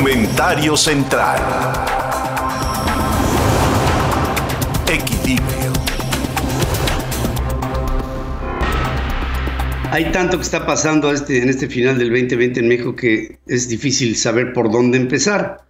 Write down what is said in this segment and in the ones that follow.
Comentario central. Equilibrio. Hay tanto que está pasando este, en este final del 2020 en México que es difícil saber por dónde empezar.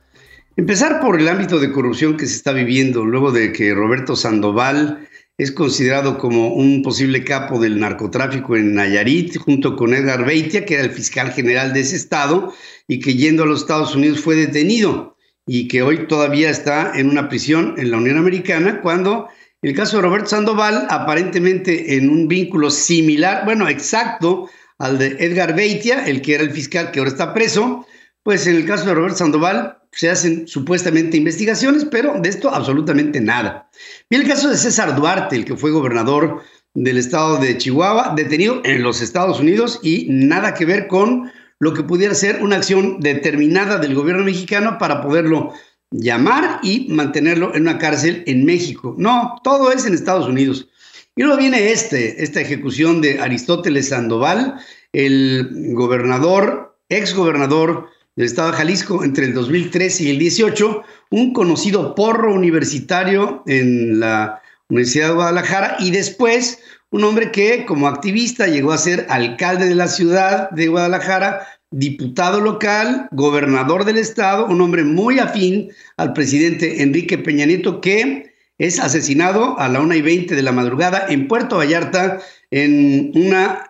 Empezar por el ámbito de corrupción que se está viviendo luego de que Roberto Sandoval es considerado como un posible capo del narcotráfico en Nayarit, junto con Edgar Beitia, que era el fiscal general de ese estado, y que yendo a los Estados Unidos fue detenido y que hoy todavía está en una prisión en la Unión Americana, cuando el caso de Roberto Sandoval, aparentemente en un vínculo similar, bueno, exacto al de Edgar Beitia, el que era el fiscal que ahora está preso, pues en el caso de Roberto Sandoval se hacen supuestamente investigaciones, pero de esto absolutamente nada. Y el caso de César Duarte, el que fue gobernador del estado de Chihuahua, detenido en los Estados Unidos y nada que ver con lo que pudiera ser una acción determinada del gobierno mexicano para poderlo llamar y mantenerlo en una cárcel en México. No, todo es en Estados Unidos. Y luego viene este, esta ejecución de Aristóteles Sandoval, el gobernador, ex gobernador del estado de Jalisco entre el 2013 y el 18, un conocido porro universitario en la Universidad de Guadalajara y después un hombre que como activista llegó a ser alcalde de la ciudad de Guadalajara, diputado local, gobernador del estado, un hombre muy afín al presidente Enrique Peña Nieto que es asesinado a la una y 20 de la madrugada en Puerto Vallarta en una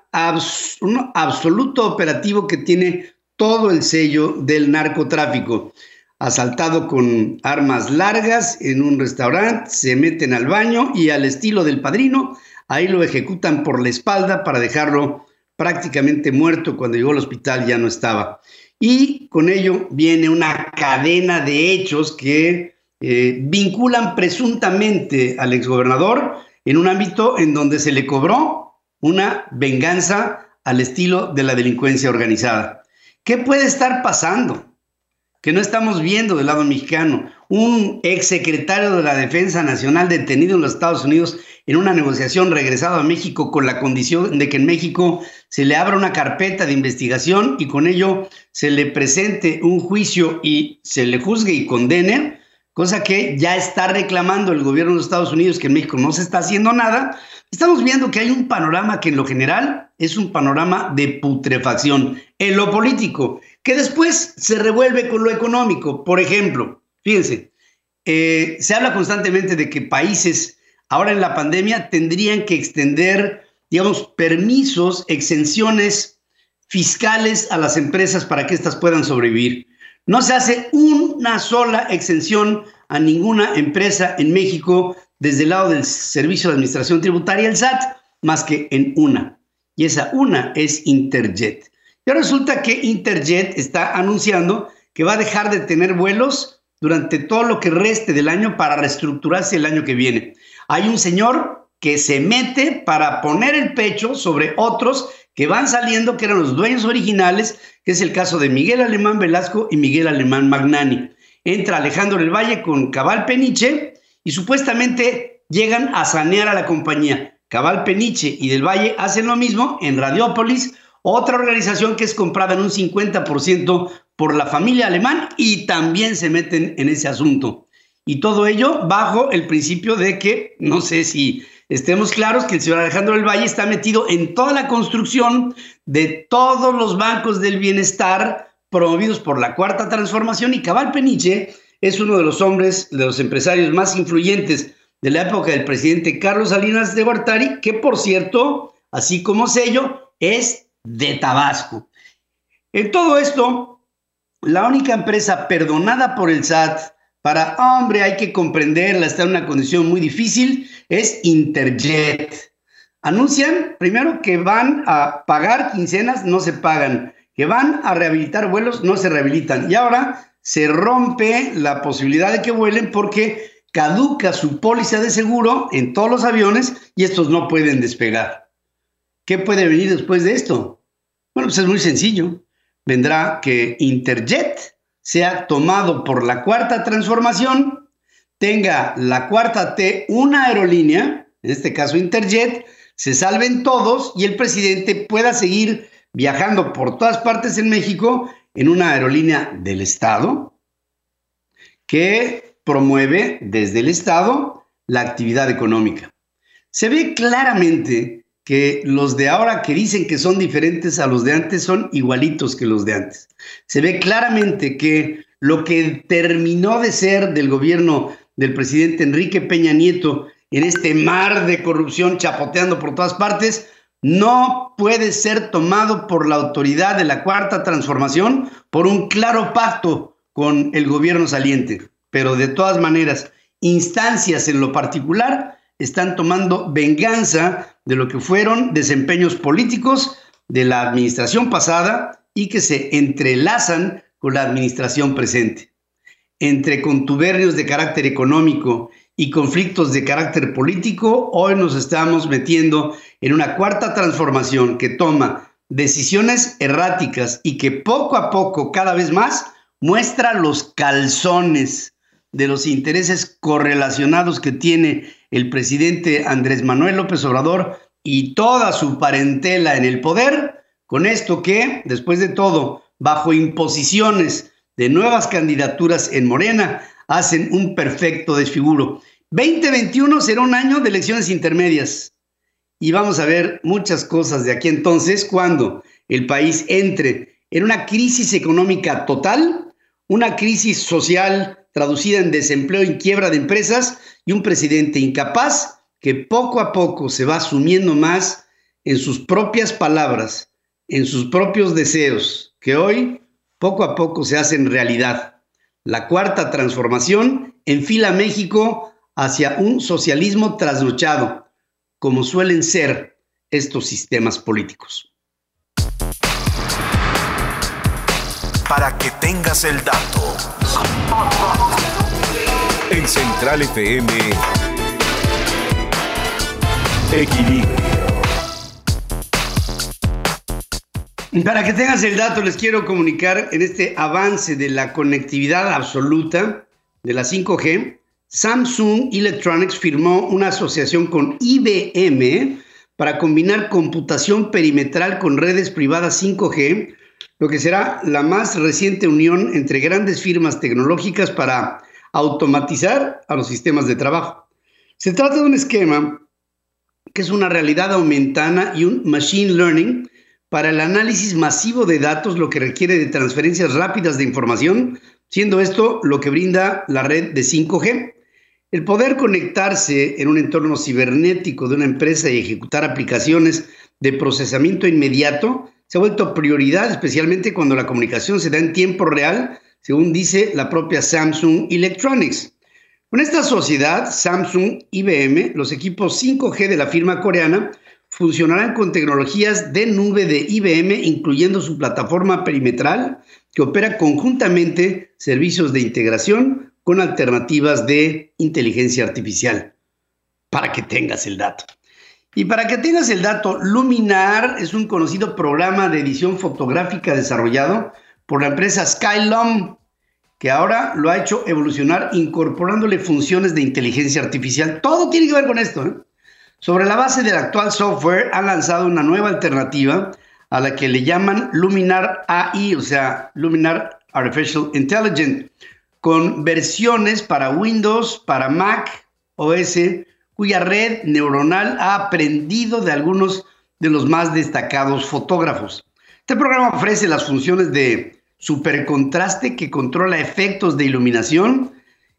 un absoluto operativo que tiene todo el sello del narcotráfico. Asaltado con armas largas en un restaurante, se meten al baño y al estilo del padrino, ahí lo ejecutan por la espalda para dejarlo prácticamente muerto. Cuando llegó al hospital ya no estaba. Y con ello viene una cadena de hechos que eh, vinculan presuntamente al exgobernador en un ámbito en donde se le cobró una venganza al estilo de la delincuencia organizada. ¿Qué puede estar pasando? Que no estamos viendo del lado mexicano. Un exsecretario de la Defensa Nacional detenido en los Estados Unidos en una negociación regresado a México con la condición de que en México se le abra una carpeta de investigación y con ello se le presente un juicio y se le juzgue y condene, cosa que ya está reclamando el gobierno de los Estados Unidos, que en México no se está haciendo nada, Estamos viendo que hay un panorama que en lo general es un panorama de putrefacción en lo político, que después se revuelve con lo económico. Por ejemplo, fíjense, eh, se habla constantemente de que países ahora en la pandemia tendrían que extender, digamos, permisos, exenciones fiscales a las empresas para que éstas puedan sobrevivir. No se hace una sola exención a ninguna empresa en México desde el lado del Servicio de Administración Tributaria, el SAT, más que en una. Y esa una es Interjet. Y ahora resulta que Interjet está anunciando que va a dejar de tener vuelos durante todo lo que reste del año para reestructurarse el año que viene. Hay un señor que se mete para poner el pecho sobre otros que van saliendo, que eran los dueños originales, que es el caso de Miguel Alemán Velasco y Miguel Alemán Magnani. Entra Alejandro del Valle con Cabal Peniche y supuestamente llegan a sanear a la compañía. Cabal Peniche y del Valle hacen lo mismo en Radiópolis, otra organización que es comprada en un 50% por la familia alemán y también se meten en ese asunto. Y todo ello bajo el principio de que, no sé si estemos claros, que el señor Alejandro del Valle está metido en toda la construcción de todos los bancos del bienestar promovidos por la Cuarta Transformación y Cabal Peniche es uno de los hombres, de los empresarios más influyentes de la época del presidente Carlos Salinas de Gortari, que por cierto, así como sello, es de Tabasco. En todo esto, la única empresa perdonada por el SAT para, hombre, hay que comprenderla, está en una condición muy difícil, es Interjet. Anuncian primero que van a pagar quincenas, no se pagan, que van a rehabilitar vuelos, no se rehabilitan. Y ahora se rompe la posibilidad de que vuelen porque caduca su póliza de seguro en todos los aviones y estos no pueden despegar. ¿Qué puede venir después de esto? Bueno, pues es muy sencillo. Vendrá que Interjet sea tomado por la cuarta transformación, tenga la cuarta T una aerolínea, en este caso Interjet, se salven todos y el presidente pueda seguir viajando por todas partes en México en una aerolínea del Estado que promueve desde el Estado la actividad económica. Se ve claramente que los de ahora que dicen que son diferentes a los de antes son igualitos que los de antes. Se ve claramente que lo que terminó de ser del gobierno del presidente Enrique Peña Nieto en este mar de corrupción chapoteando por todas partes, no puede ser tomado por la autoridad de la cuarta transformación por un claro pacto con el gobierno saliente. Pero de todas maneras, instancias en lo particular están tomando venganza de lo que fueron desempeños políticos de la administración pasada y que se entrelazan con la administración presente. Entre contubernios de carácter económico y conflictos de carácter político, hoy nos estamos metiendo en una cuarta transformación que toma decisiones erráticas y que poco a poco, cada vez más, muestra los calzones de los intereses correlacionados que tiene el presidente Andrés Manuel López Obrador y toda su parentela en el poder, con esto que, después de todo, bajo imposiciones de nuevas candidaturas en Morena, hacen un perfecto desfiguro. 2021 será un año de elecciones intermedias y vamos a ver muchas cosas de aquí entonces cuando el país entre en una crisis económica total, una crisis social traducida en desempleo y quiebra de empresas y un presidente incapaz que poco a poco se va sumiendo más en sus propias palabras, en sus propios deseos, que hoy poco a poco se hacen realidad. La cuarta transformación enfila a México hacia un socialismo trasnochado, como suelen ser estos sistemas políticos. Para que tengas el dato. En Central FM, Equilibrio. Para que tengas el dato, les quiero comunicar en este avance de la conectividad absoluta de la 5G, Samsung Electronics firmó una asociación con IBM para combinar computación perimetral con redes privadas 5G, lo que será la más reciente unión entre grandes firmas tecnológicas para automatizar a los sistemas de trabajo. Se trata de un esquema que es una realidad aumentada y un machine learning para el análisis masivo de datos, lo que requiere de transferencias rápidas de información, siendo esto lo que brinda la red de 5G. El poder conectarse en un entorno cibernético de una empresa y ejecutar aplicaciones de procesamiento inmediato se ha vuelto prioridad, especialmente cuando la comunicación se da en tiempo real, según dice la propia Samsung Electronics. Con esta sociedad, Samsung IBM, los equipos 5G de la firma coreana funcionarán con tecnologías de nube de IBM, incluyendo su plataforma perimetral, que opera conjuntamente servicios de integración con alternativas de inteligencia artificial. Para que tengas el dato. Y para que tengas el dato, Luminar es un conocido programa de edición fotográfica desarrollado por la empresa Skylum que ahora lo ha hecho evolucionar incorporándole funciones de inteligencia artificial. Todo tiene que ver con esto. ¿eh? Sobre la base del actual software, han lanzado una nueva alternativa a la que le llaman Luminar AI, o sea, Luminar Artificial Intelligence, con versiones para Windows, para Mac OS, cuya red neuronal ha aprendido de algunos de los más destacados fotógrafos. Este programa ofrece las funciones de supercontraste que controla efectos de iluminación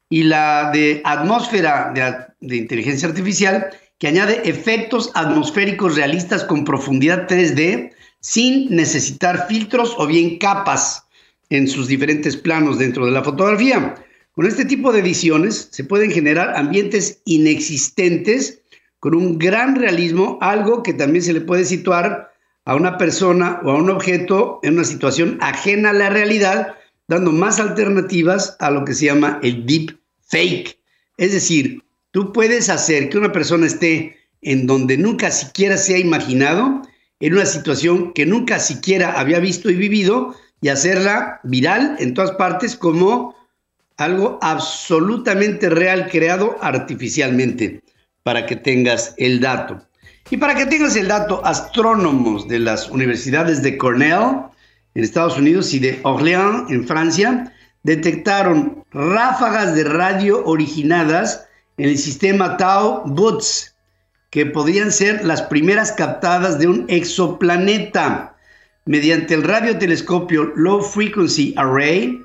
y la de atmósfera de, inteligencia artificial que añade efectos atmosféricos realistas con profundidad 3D sin necesitar filtros o bien capas en sus diferentes planos dentro de la fotografía. Con este tipo de ediciones se pueden generar ambientes inexistentes con un gran realismo, algo que también se le puede situar a una persona o a un objeto en una situación ajena a la realidad, dando más alternativas a lo que se llama el deep fake. Es decir, tú puedes hacer que una persona esté en donde nunca siquiera se ha imaginado, en una situación que nunca siquiera había visto y vivido, y hacerla viral en todas partes como algo absolutamente real creado artificialmente, para que tengas el dato. Y para que tengas el dato, astrónomos de las universidades de Cornell en Estados Unidos y de Orléans en Francia detectaron ráfagas de radio originadas en el sistema Tau Boots, que podrían ser las primeras captadas de un exoplaneta. Mediante el radiotelescopio Low Frequency Array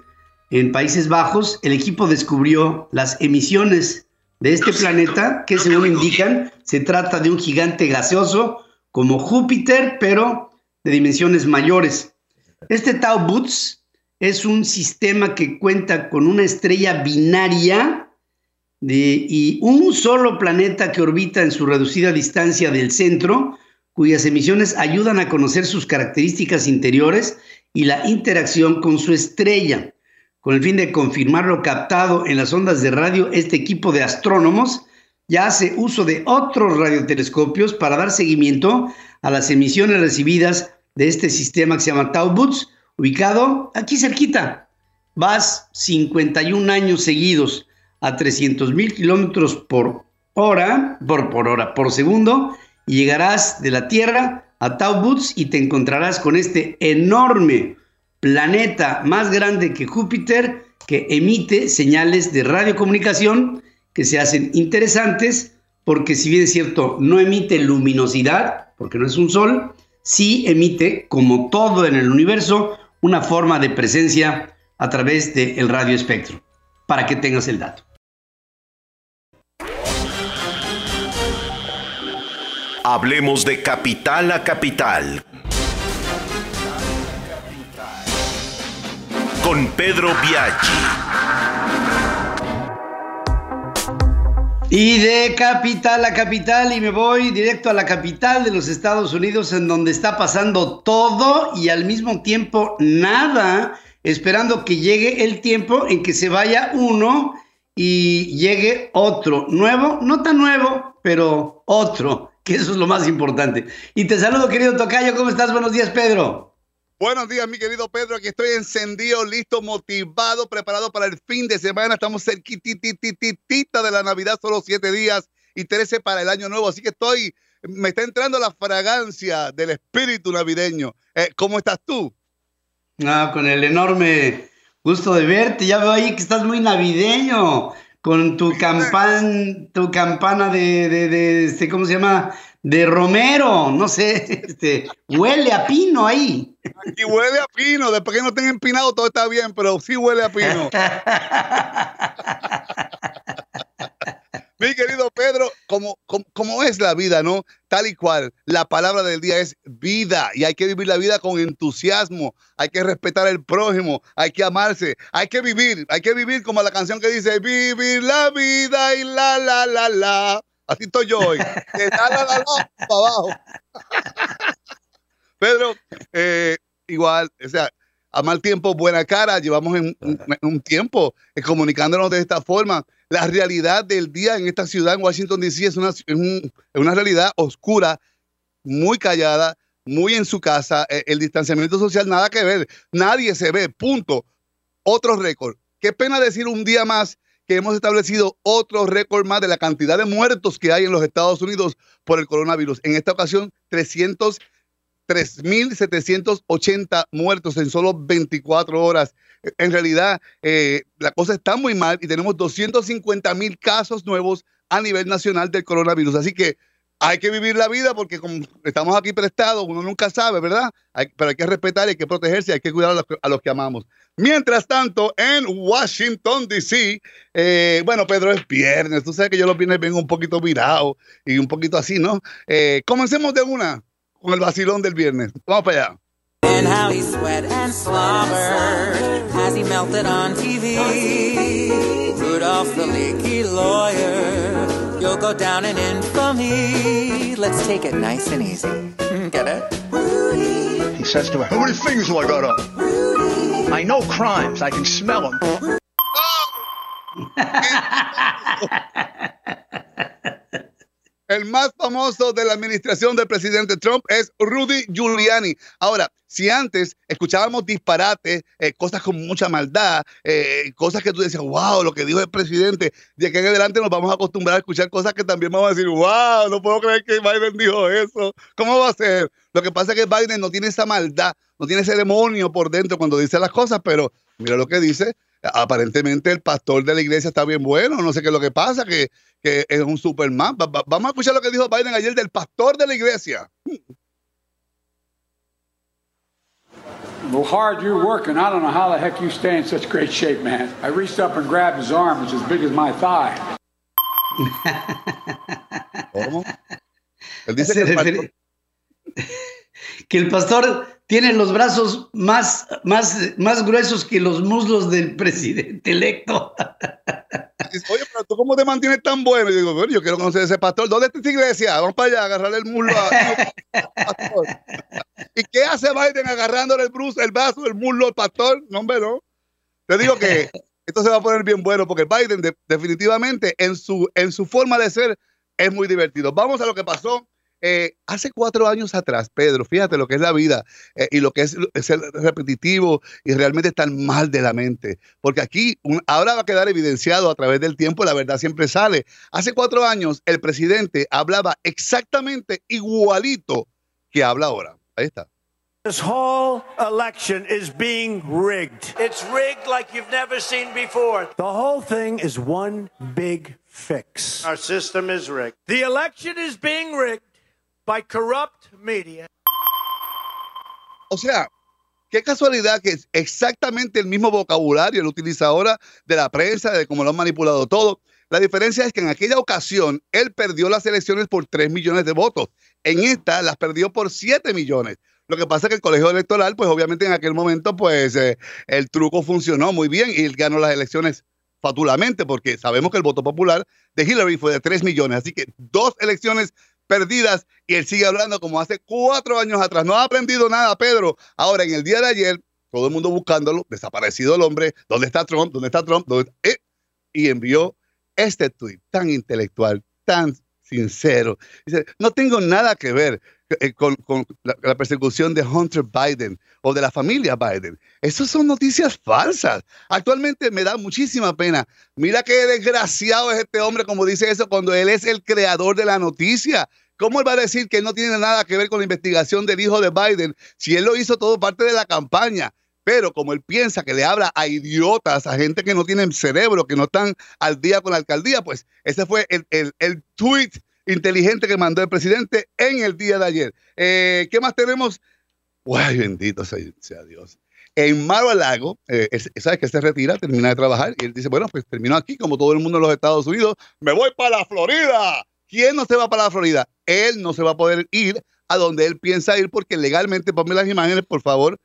en Países Bajos, el equipo descubrió las emisiones de este planeta, que según indican, se trata de un gigante gaseoso como Júpiter, pero de dimensiones mayores. Este Tau Boots es un sistema que cuenta con una estrella binaria y un solo planeta que orbita en su reducida distancia del centro, cuyas emisiones ayudan a conocer sus características interiores y la interacción con su estrella. Con el fin de confirmar lo captado en las ondas de radio, este equipo de astrónomos ya hace uso de otros radiotelescopios para dar seguimiento a las emisiones recibidas de este sistema que se llama Tau Boots, ubicado aquí cerquita. Vas 51 años seguidos a 300 mil kilómetros por hora, por, por hora, por segundo, y llegarás de la Tierra a Tau Boots y te encontrarás con este enorme planeta más grande que Júpiter que emite señales de radiocomunicación que se hacen interesantes porque si bien es cierto, no emite luminosidad, porque no es un sol, sí emite, como todo en el universo, una forma de presencia a través del radio espectro, para que tengas el dato. Hablemos de capital a capital. Con Pedro Biaggi. Y de capital a capital y me voy directo a la capital de los Estados Unidos en donde está pasando todo y al mismo tiempo nada, esperando que llegue el tiempo en que se vaya uno y llegue otro, nuevo, no tan nuevo, pero otro que eso es lo más importante. Y te saludo, querido Tocayo, ¿cómo estás? Buenos días, Pedro. Buenos días, mi querido Pedro. Aquí estoy encendido, listo, motivado, preparado para el fin de semana. Estamos cerquititititita de la Navidad, solo siete días y trece para el año nuevo. Así que estoy, me está entrando la fragancia del espíritu navideño. Eh, ¿Cómo estás tú? Ah, con el enorme gusto de verte. Ya veo ahí que estás muy navideño con tu campana, tu campana de, de, este, ¿cómo se llama? De Romero, no sé, este, huele a pino ahí. Aquí huele a pino, después que no estén empinado todo está bien, pero sí huele a pino. Mi querido Pedro, como, como, es la vida, ¿no? Tal y cual, la palabra del día es vida y hay que vivir la vida con entusiasmo, hay que respetar al prójimo, hay que amarse, hay que vivir, hay que vivir como la canción que dice, vivir la vida y la, la, la, la. Así estoy yo hoy. De la, la, la, la, para abajo. Pedro, eh, igual, o sea, a mal tiempo, buena cara. Llevamos en, un tiempo eh, comunicándonos de esta forma. La realidad del día en esta ciudad, en Washington, D.C., es una, una realidad oscura, muy callada, muy en su casa. Eh, el distanciamiento social, nada que ver. Nadie se ve, punto. Otro récord. Qué pena decir un día más que hemos establecido otro récord más de la cantidad de muertos que hay en los Estados Unidos por el coronavirus. En esta ocasión, 300 3.780 muertos en solo 24 horas. En realidad, eh, la cosa está muy mal y tenemos 250 mil casos nuevos a nivel nacional del coronavirus. Así que hay que vivir la vida porque como estamos aquí prestados, uno nunca sabe, ¿verdad? pero hay que respetar, hay que protegerse, hay que cuidar a los, que amamos. Mientras tanto, en Washington, D.C., eh, bueno, Pedro, es viernes. Tú sabes que yo los viernes vengo un poquito virado y un poquito así, ¿no? Eh, comencemos de una con el vacilón del viernes. Vamos para allá. And how he sweat and slobbered as he melted on TV. Rudolph the leaky lawyer, you'll go down in infamy. Let's take it nice and easy. Hmm, get it? He says to her, How many fingers do I got up? I know crimes, I can smell them. Oh! El más famoso de la administración del presidente Trump es Rudy Giuliani. Ahora, si antes escuchábamos disparates, eh, cosas con mucha maldad, eh, cosas que tú decías, wow, lo que dijo el presidente, de aquí en adelante nos vamos a acostumbrar a escuchar cosas que también vamos a decir, wow, no puedo creer que Biden dijo eso. ¿Cómo va a ser? Lo que pasa es que Biden no tiene esa maldad, no tiene ese demonio por dentro cuando dice las cosas, pero mira lo que dice. Aparentemente el pastor de la iglesia está bien bueno, no sé qué es lo que pasa, que, que es un superman. vamos a escuchar lo que dijo Biden ayer del pastor de la iglesia. Well, hard you're working. I don't know how the heck you stay in such great shape, man. I reached up and grabbed his arm, which is as big as my thigh. ¿Cómo? Él dice que el, pastor... que el pastor tiene los brazos más, más, más gruesos que los muslos del presidente electo. Oye, pero tú cómo te mantienes tan bueno? Y digo, bueno, yo quiero conocer a ese pastor. ¿Dónde está esta iglesia? Vamos para allá a agarrarle el muslo pastor. ¿Y qué hace Biden agarrándole el, brazo, el vaso, el muslo al pastor? No, hombre, no. Te digo que esto se va a poner bien bueno porque Biden definitivamente en su, en su forma de ser es muy divertido. Vamos a lo que pasó eh, hace cuatro años atrás, Pedro, fíjate lo que es la vida eh, y lo que es, ser repetitivo y realmente estar mal de la mente. Porque aquí ahora va a quedar evidenciado a través del tiempo, la verdad siempre sale. Hace cuatro años el presidente hablaba exactamente igualito que habla ahora. Ahí está. This whole election is being rigged. It's rigged like you've never seen before. The whole thing is one big fix. Our system is rigged. The election is being rigged by corrupt media. O sea, qué casualidad que es exactamente el mismo vocabulario lo utiliza ahora de la prensa, de cómo lo han manipulado todo. La diferencia es que en aquella ocasión él perdió las elecciones por 3 millones de votos. En esta las perdió por 7 millones. Lo que pasa es que el colegio electoral, pues obviamente en aquel momento, pues eh, el truco funcionó muy bien y él ganó las elecciones fatulamente porque sabemos que el voto popular de Hillary fue de 3 millones. Así que dos elecciones perdidas y él sigue hablando como hace cuatro años atrás. No ha aprendido nada, Pedro. Ahora, en el día de ayer, todo el mundo buscándolo, desaparecido el hombre, ¿dónde está Trump? ¿Dónde está Trump? Eh, y envió este tweet tan intelectual, tan sincero. Dice, no tengo nada que ver eh, con, la, persecución de Hunter Biden o de la familia Biden. Esas son noticias falsas. Actualmente me da muchísima pena. Mira qué desgraciado es este hombre, como dice eso, cuando él es el creador de la noticia. ¿Cómo él va a decir que no tiene nada que ver con la investigación del hijo de Biden si él lo hizo todo parte de la campaña? Pero como él piensa que le habla a idiotas, a gente que no tienen cerebro, que no están al día con la alcaldía, pues ese fue el, el, el tweet inteligente que mandó el presidente en el día de ayer. Eh, ¿Qué más tenemos? ¡Ay, bendito sea, Dios! En Mar Lago, eh, ¿sabes que se retira, termina de trabajar y él dice, bueno, pues terminó aquí como todo el mundo en los Estados Unidos, me voy para la Florida. ¿Quién no se va para la Florida? Él no se va a poder ir a donde él piensa ir porque legalmente, ponme las imágenes, por favor.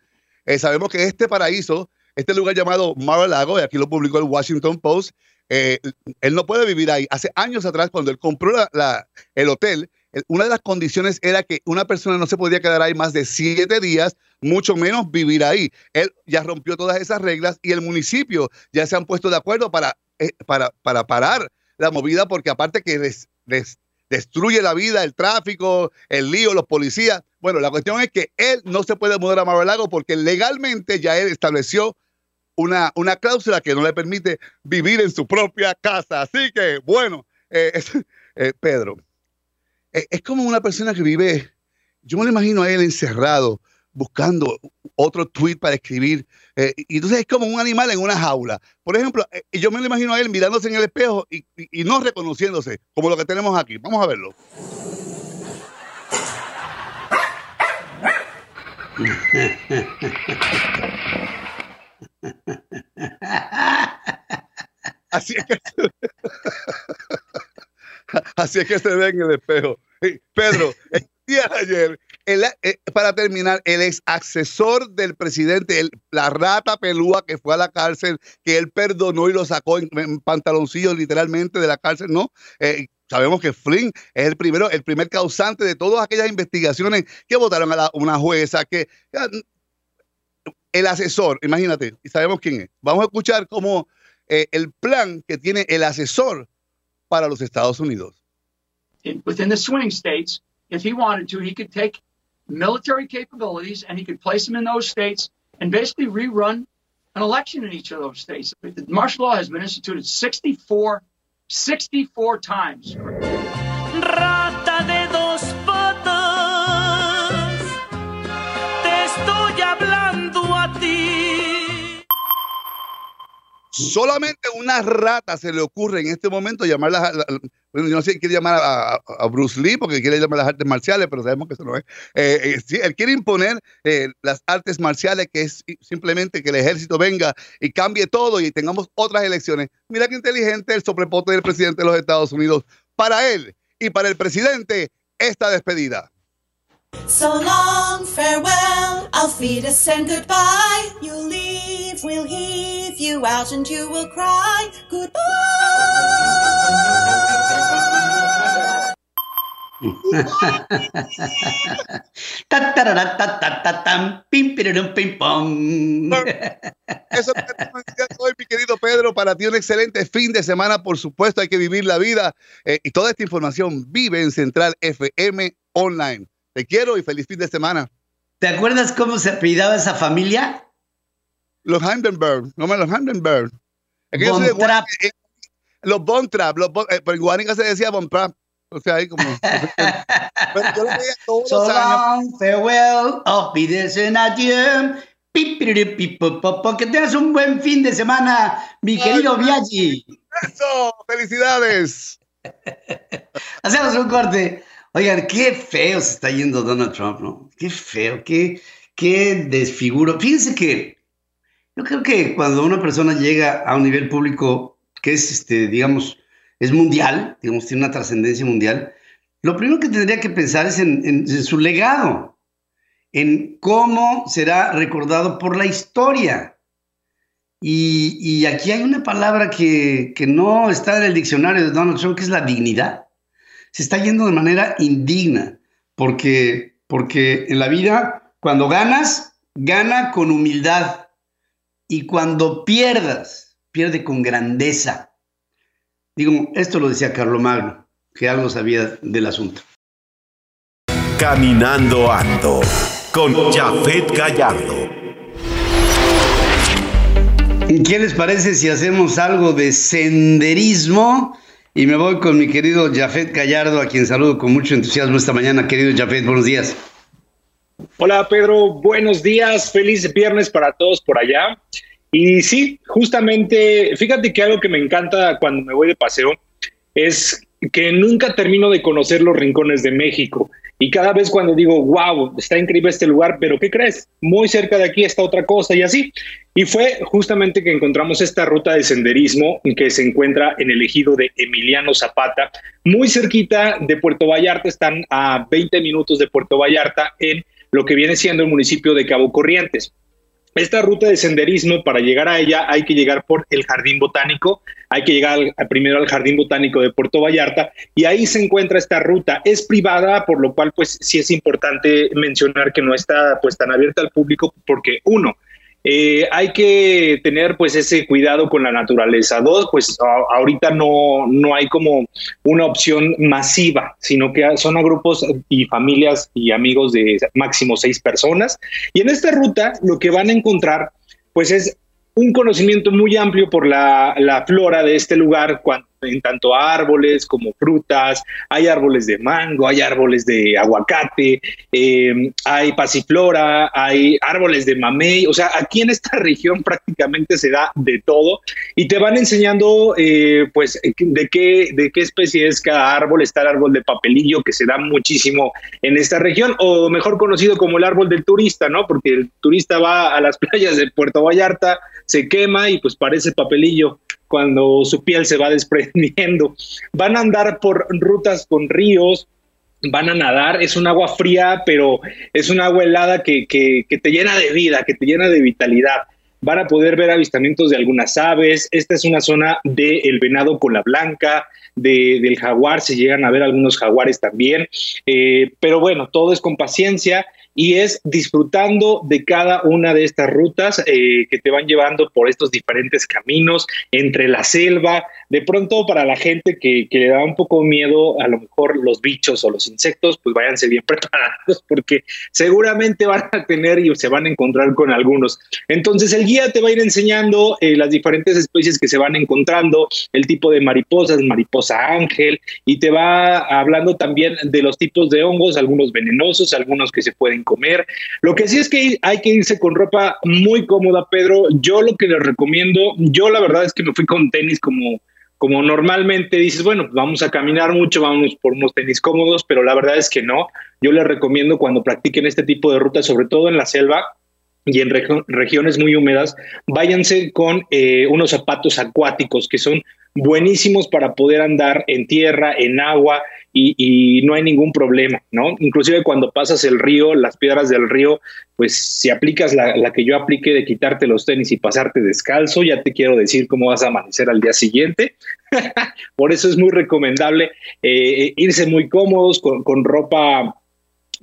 Eh, sabemos que este paraíso, este lugar llamado Mar Lago, y aquí lo publicó el Washington Post, eh, él no puede vivir ahí. Hace años atrás, cuando él compró el hotel, una de las condiciones era que una persona no se podía quedar ahí más de siete días, mucho menos vivir ahí. Él ya rompió todas esas reglas y el municipio ya se han puesto de acuerdo para, eh, para, para parar la movida, porque aparte que destruye la vida, el tráfico, el lío, los policías. Bueno, la cuestión es que él no se puede mudar a Mar Lago porque legalmente ya él estableció una, una cláusula que no le permite vivir en su propia casa. Así que, bueno, eh, eh, Pedro, eh, es como una persona que vive, yo me lo imagino a él encerrado, buscando otro tweet para escribir. y entonces es como un animal en una jaula. Por ejemplo, yo me lo imagino a él mirándose en el espejo y, y no reconociéndose, como lo que tenemos aquí. Vamos a verlo. Así es que, así es que se ve en el espejo. Pedro, el día de ayer, eh, para terminar, el ex asesor del presidente, la rata pelúa que fue a la cárcel, que él perdonó y lo sacó en, pantaloncillos literalmente de la cárcel, ¿no? Eh, sabemos que Flynn es el primero, el primer causante de todas aquellas investigaciones que votaron a una jueza, que el asesor, imagínate, y sabemos quién es. Vamos a escuchar cómo eh, el plan que tiene el asesor para los Estados Unidos. Within the swing states, if he wanted to, he could take military capabilities and he could place them in those states and basically rerun an election in each of those states. The martial law has been instituted 64, 64 times. Solamente una rata se le ocurre en este momento llamar las, la- bueno, yo no sé si quiere llamar a, Bruce Lee porque quiere llamar las artes marciales, pero sabemos que eso no es. Eh, eh, sí, él quiere imponer eh, las artes marciales, que es simplemente que el ejército venga y cambie todo y tengamos otras elecciones. Mira qué inteligente el sobrepote del presidente de los Estados Unidos. Para él y para el presidente, esta despedida. So long, farewell, auf Wiedersehen, goodbye. You'll leave, we'll heave you out and you will cry goodbye. Ta, tarara, ta, ta, ta, tam, pim, pirirum, pim, pom. Eso es hoy, mi querido Pedro. Para ti un excelente fin de semana. Por supuesto, hay que vivir la vida. Eh, y toda esta información vive en Central FM Online. Te quiero y feliz fin de semana. ¿Te acuerdas cómo se apellidaba esa familia? Los Hindenburg, no me los Hindenburg. Yo soy de eh, los Von Trapp, los Von- eh, pero en se decía Von Trapp. O sea, ahí como. pero yo lo veía todos So los años. long, farewell, auf Wiedersehen, adieu. Que tengas un buen fin de semana, mi querido Viaggi. ¡Eso! ¡Felicidades! Hacemos un corte. Oigan, qué feo se está yendo Donald Trump, ¿no? Qué feo, qué, qué desfiguro. Fíjense que yo creo que cuando una persona llega a un nivel público que es, este, digamos, es mundial, digamos, tiene una trascendencia mundial, lo primero que tendría que pensar es en, en- en su legado, en cómo será recordado por la historia. Y, y aquí hay una palabra que, que no está en el diccionario de Donald Trump, que es la dignidad se está yendo de manera indigna, porque, porque en la vida, cuando ganas, gana con humildad, y cuando pierdas, pierde con grandeza. Digo, esto lo decía Carlomagno, que algo sabía del asunto. Caminando ando con Jafet Gallardo. ¿Y ¿Qué les parece si hacemos algo de senderismo? Y me voy con mi querido Jafet Gallardo, a quien saludo con mucho entusiasmo esta mañana. Querido Jafet, buenos días. Hola Pedro, buenos días, feliz viernes para todos por allá. Y sí, justamente, fíjate que algo que me encanta cuando me voy de paseo es que nunca termino de conocer los rincones de México. Y cada vez cuando digo, wow, está increíble este lugar, pero ¿qué crees? Muy cerca de aquí está otra cosa y así. Y fue justamente que encontramos esta ruta de senderismo que se encuentra en el ejido de Emiliano Zapata, muy cerquita de Puerto Vallarta, están a 20 minutos de Puerto Vallarta en lo que viene siendo el municipio de Cabo Corrientes. Esta ruta de senderismo, para llegar a ella, hay que llegar por el Jardín Botánico, hay que llegar primero al Jardín Botánico de Puerto Vallarta y ahí se encuentra esta ruta. Es privada, por lo cual, pues sí es importante mencionar que no está pues tan abierta al público porque uno, eh, hay que tener pues ese cuidado con la naturaleza. Dos, pues ahorita no, no hay como una opción masiva, sino que son a grupos y familias y amigos de máximo seis personas. Y en esta ruta lo que van a encontrar pues es un conocimiento muy amplio por la, la flora de este lugar, en tanto árboles como frutas, hay árboles de mango, hay árboles de aguacate, eh, hay pasiflora, hay árboles de mamey, o sea, aquí en esta región prácticamente se da de todo y te van enseñando eh, pues de qué, de qué especie es cada árbol, está el árbol de papelillo que se da muchísimo en esta región, o mejor conocido como el árbol del turista, ¿no? Porque el turista va a las playas de Puerto Vallarta, se quema y pues parece papelillo cuando su piel se va desprendiendo. Van a andar por rutas con ríos, van a nadar, es un agua fría, pero es un agua helada que, que, te llena de vida, que te llena de vitalidad. Van a poder ver avistamientos de algunas aves. Esta es una zona del venado con la blanca, de, del jaguar, se llegan a ver algunos jaguares también. Eh, pero bueno, todo es con paciencia y es disfrutando de cada una de estas rutas eh, que te van llevando por estos diferentes caminos entre la selva. De pronto, para la gente que, que le da un poco miedo, a lo mejor los bichos o los insectos, pues váyanse bien preparados porque seguramente van a tener y se van a encontrar con algunos. Entonces, el guía te va a ir enseñando eh, las diferentes especies que se van encontrando, el tipo de mariposas, mariposa ángel, y te va hablando también de los tipos de hongos, algunos venenosos, algunos que se pueden comer. Lo que sí es que hay que irse con ropa muy cómoda, Pedro. Yo lo que les recomiendo, yo la verdad es que me fui con tenis como como normalmente dices, bueno, vamos a caminar mucho, vamos por unos tenis cómodos, pero la verdad es que no. Yo les recomiendo cuando practiquen este tipo de rutas, sobre todo en la selva, y en regiones muy húmedas, váyanse con eh, unos zapatos acuáticos que son buenísimos para poder andar en tierra, en agua y, no hay ningún problema, ¿no? Inclusive cuando pasas el río, las piedras del río, pues si aplicas la, que yo apliqué de quitarte los tenis y pasarte descalzo, ya te quiero decir cómo vas a amanecer al día siguiente. Por eso es muy recomendable eh, irse muy cómodos con, con ropa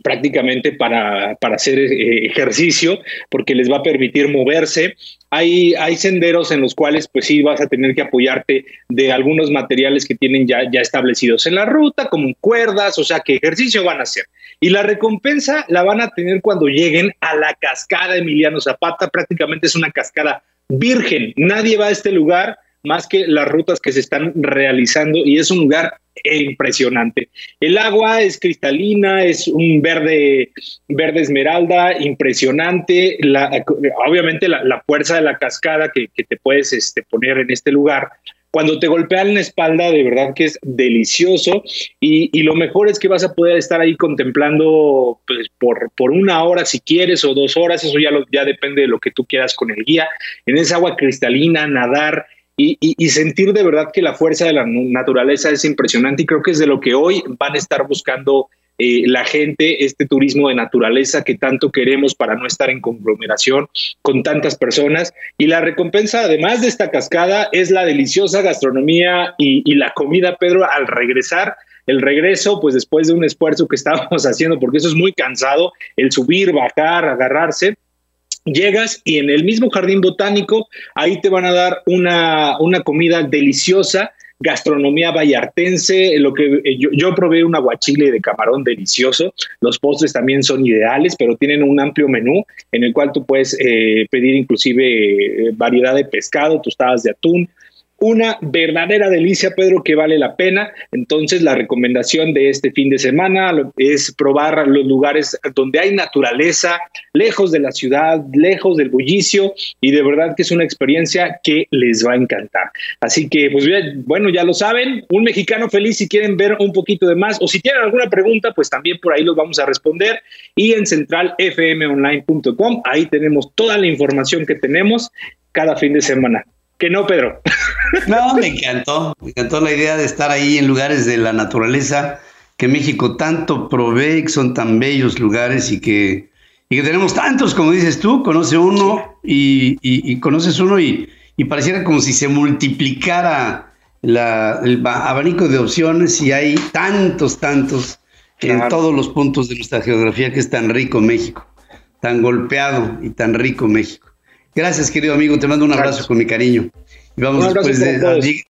prácticamente para, para hacer eh, ejercicio, porque les va a permitir moverse. Hay, hay senderos en los cuales, pues sí, vas a tener que apoyarte de algunos materiales que tienen ya, ya establecidos en la ruta, como cuerdas, o sea, que ejercicio van a hacer. Y la recompensa la van a tener cuando lleguen a la cascada Emiliano Zapata, prácticamente es una cascada virgen. Nadie va a este lugar más que las rutas que se están realizando y es un lugar impresionante. El agua es cristalina, es un verde, verde esmeralda, impresionante. Obviamente la, fuerza de la cascada que, te puedes este, poner en este lugar. Cuando te golpean la espalda, de verdad que es delicioso y, y, lo mejor es que vas a poder estar ahí contemplando pues, por, por una hora si quieres o dos horas, eso ya, lo, ya depende de lo que tú quieras con el guía. En esa agua cristalina, nadar, y, sentir de verdad que la fuerza de la naturaleza es impresionante y creo que es de lo que hoy van a estar buscando eh, la gente, este turismo de naturaleza que tanto queremos para no estar en conglomeración con tantas personas. Y la recompensa, además de esta cascada, es la deliciosa gastronomía y, y la comida, Pedro, al regresar el regreso, pues después de un esfuerzo que estábamos haciendo, porque eso es muy cansado, el subir, bajar, agarrarse, Llegas y en el mismo jardín botánico, ahí te van a dar una, una comida deliciosa, gastronomía vallartense, lo que eh, yo, probé un aguachile de camarón delicioso, los postres también son ideales, pero tienen un amplio menú en el cual tú puedes eh, pedir inclusive eh, variedad de pescado, tostadas de atún, una verdadera delicia, Pedro, que vale la pena. Entonces, la recomendación de este fin de semana es probar los lugares donde hay naturaleza, lejos de la ciudad, lejos del bullicio, y de verdad que es una experiencia que les va a encantar. Así que, pues bueno, ya lo saben, un mexicano feliz si quieren ver un poquito de más, o si tienen alguna pregunta, pues también por ahí los vamos a responder. Y en centralfmonline.com, ahí tenemos toda la información que tenemos cada fin de semana. Que no, Pedro. No, me encantó. Me encantó la idea de estar ahí en lugares de la naturaleza que México tanto provee, que son tan bellos lugares y que, y que tenemos tantos, como dices tú, conoce uno y, conoces uno y, pareciera como si se multiplicara la, el abanico de opciones y hay tantos, tantos en todos los puntos de nuestra geografía que es tan rico México, tan golpeado y tan rico México. Gracias, querido amigo. Te mando un abrazo con mi cariño. Y vamos después de,